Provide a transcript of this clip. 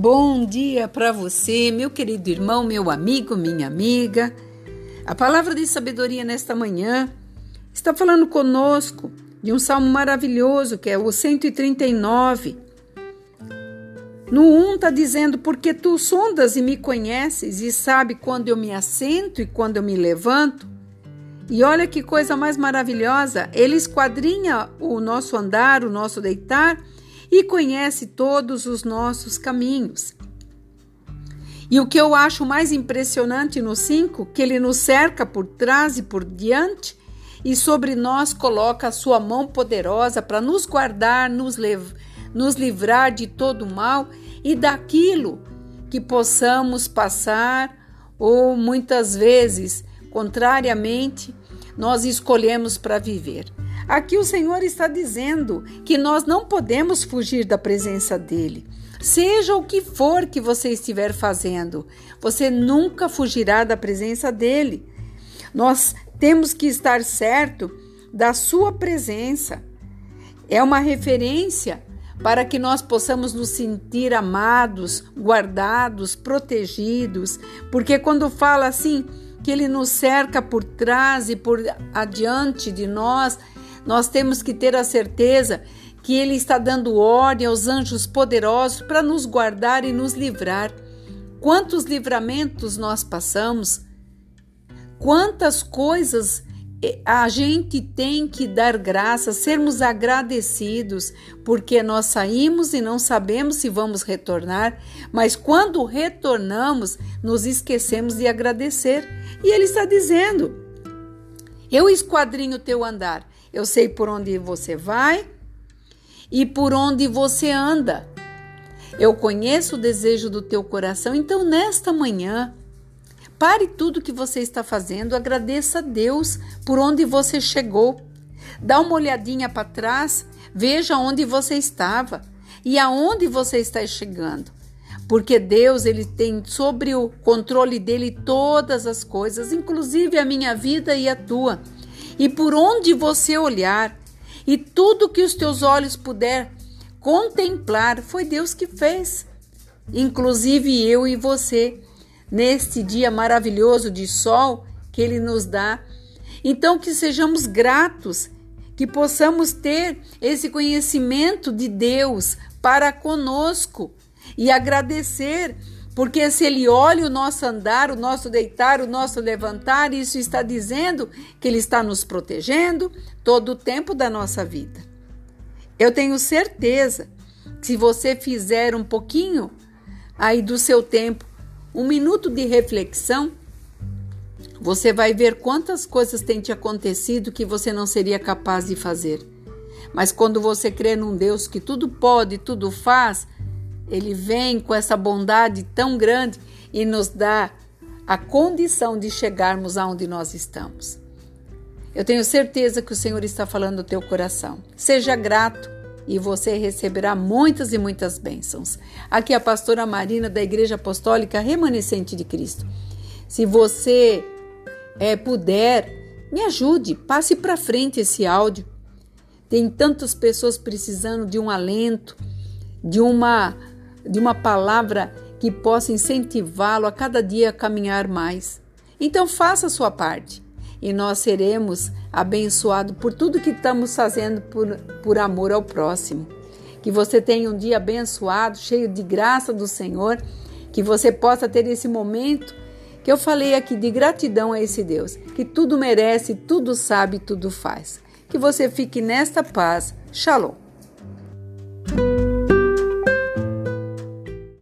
Bom dia para você, meu querido irmão, meu amigo, minha amiga. A palavra de sabedoria nesta manhã está falando conosco de um salmo maravilhoso que é o 139. No 1 está dizendo: Porque tu sondas e me conheces e sabe quando eu me assento e quando eu me levanto. E olha que coisa mais maravilhosa, ele esquadrinha o nosso andar, o nosso deitar e conhece todos os nossos caminhos. E o que eu acho mais impressionante no 5, que ele nos cerca por trás e por diante e sobre nós coloca a sua mão poderosa para nos guardar, nos, nos livrar de todo mal e daquilo que possamos passar ou muitas vezes, contrariamente, nós escolhemos para viver. Aqui o Senhor está dizendo que nós não podemos fugir da presença dele. Seja o que for que você estiver fazendo, você nunca fugirá da presença dele. Nós temos que estar certo da sua presença. É uma referência para que nós possamos nos sentir amados, guardados, protegidos, porque quando fala assim que ele nos cerca por trás e por adiante de nós, nós temos que ter a certeza que Ele está dando ordem aos anjos poderosos para nos guardar e nos livrar. Quantos livramentos nós passamos, quantas coisas eh, a gente tem que dar graças, sermos agradecidos, porque nós saímos e não sabemos se vamos retornar, mas quando retornamos, nos esquecemos de agradecer. E Ele está dizendo: Eu esquadrinho teu andar eu sei por onde você vai e por onde você anda. Eu conheço o desejo do teu coração. Então, nesta manhã, pare tudo que você está fazendo, agradeça a Deus por onde você chegou. Dá uma olhadinha para trás, veja onde você estava e aonde você está chegando. Porque Deus, ele tem sobre o controle dele todas as coisas, inclusive a minha vida e a tua e por onde você olhar, e tudo que os teus olhos puder contemplar, foi Deus que fez. Inclusive eu e você, neste dia maravilhoso de sol que Ele nos dá. Então, que sejamos gratos, que possamos ter esse conhecimento de Deus para conosco e agradecer porque se ele olha o nosso andar, o nosso deitar, o nosso levantar, isso está dizendo que ele está nos protegendo todo o tempo da nossa vida. Eu tenho certeza que se você fizer um pouquinho aí do seu tempo, um minuto de reflexão, você vai ver quantas coisas têm te acontecido que você não seria capaz de fazer. Mas quando você crê num Deus que tudo pode, tudo faz, ele vem com essa bondade tão grande e nos dá a condição de chegarmos aonde nós estamos. Eu tenho certeza que o Senhor está falando no teu coração. Seja grato e você receberá muitas e muitas bênçãos. Aqui é a pastora Marina da Igreja Apostólica Remanescente de Cristo. Se você é, puder, me ajude, passe para frente esse áudio. Tem tantas pessoas precisando de um alento, de uma de uma palavra que possa incentivá-lo a cada dia a caminhar mais. Então faça a sua parte e nós seremos abençoados por tudo que estamos fazendo por, por amor ao próximo. Que você tenha um dia abençoado, cheio de graça do Senhor, que você possa ter esse momento que eu falei aqui de gratidão a esse Deus, que tudo merece, tudo sabe, tudo faz. Que você fique nesta paz. Shalom.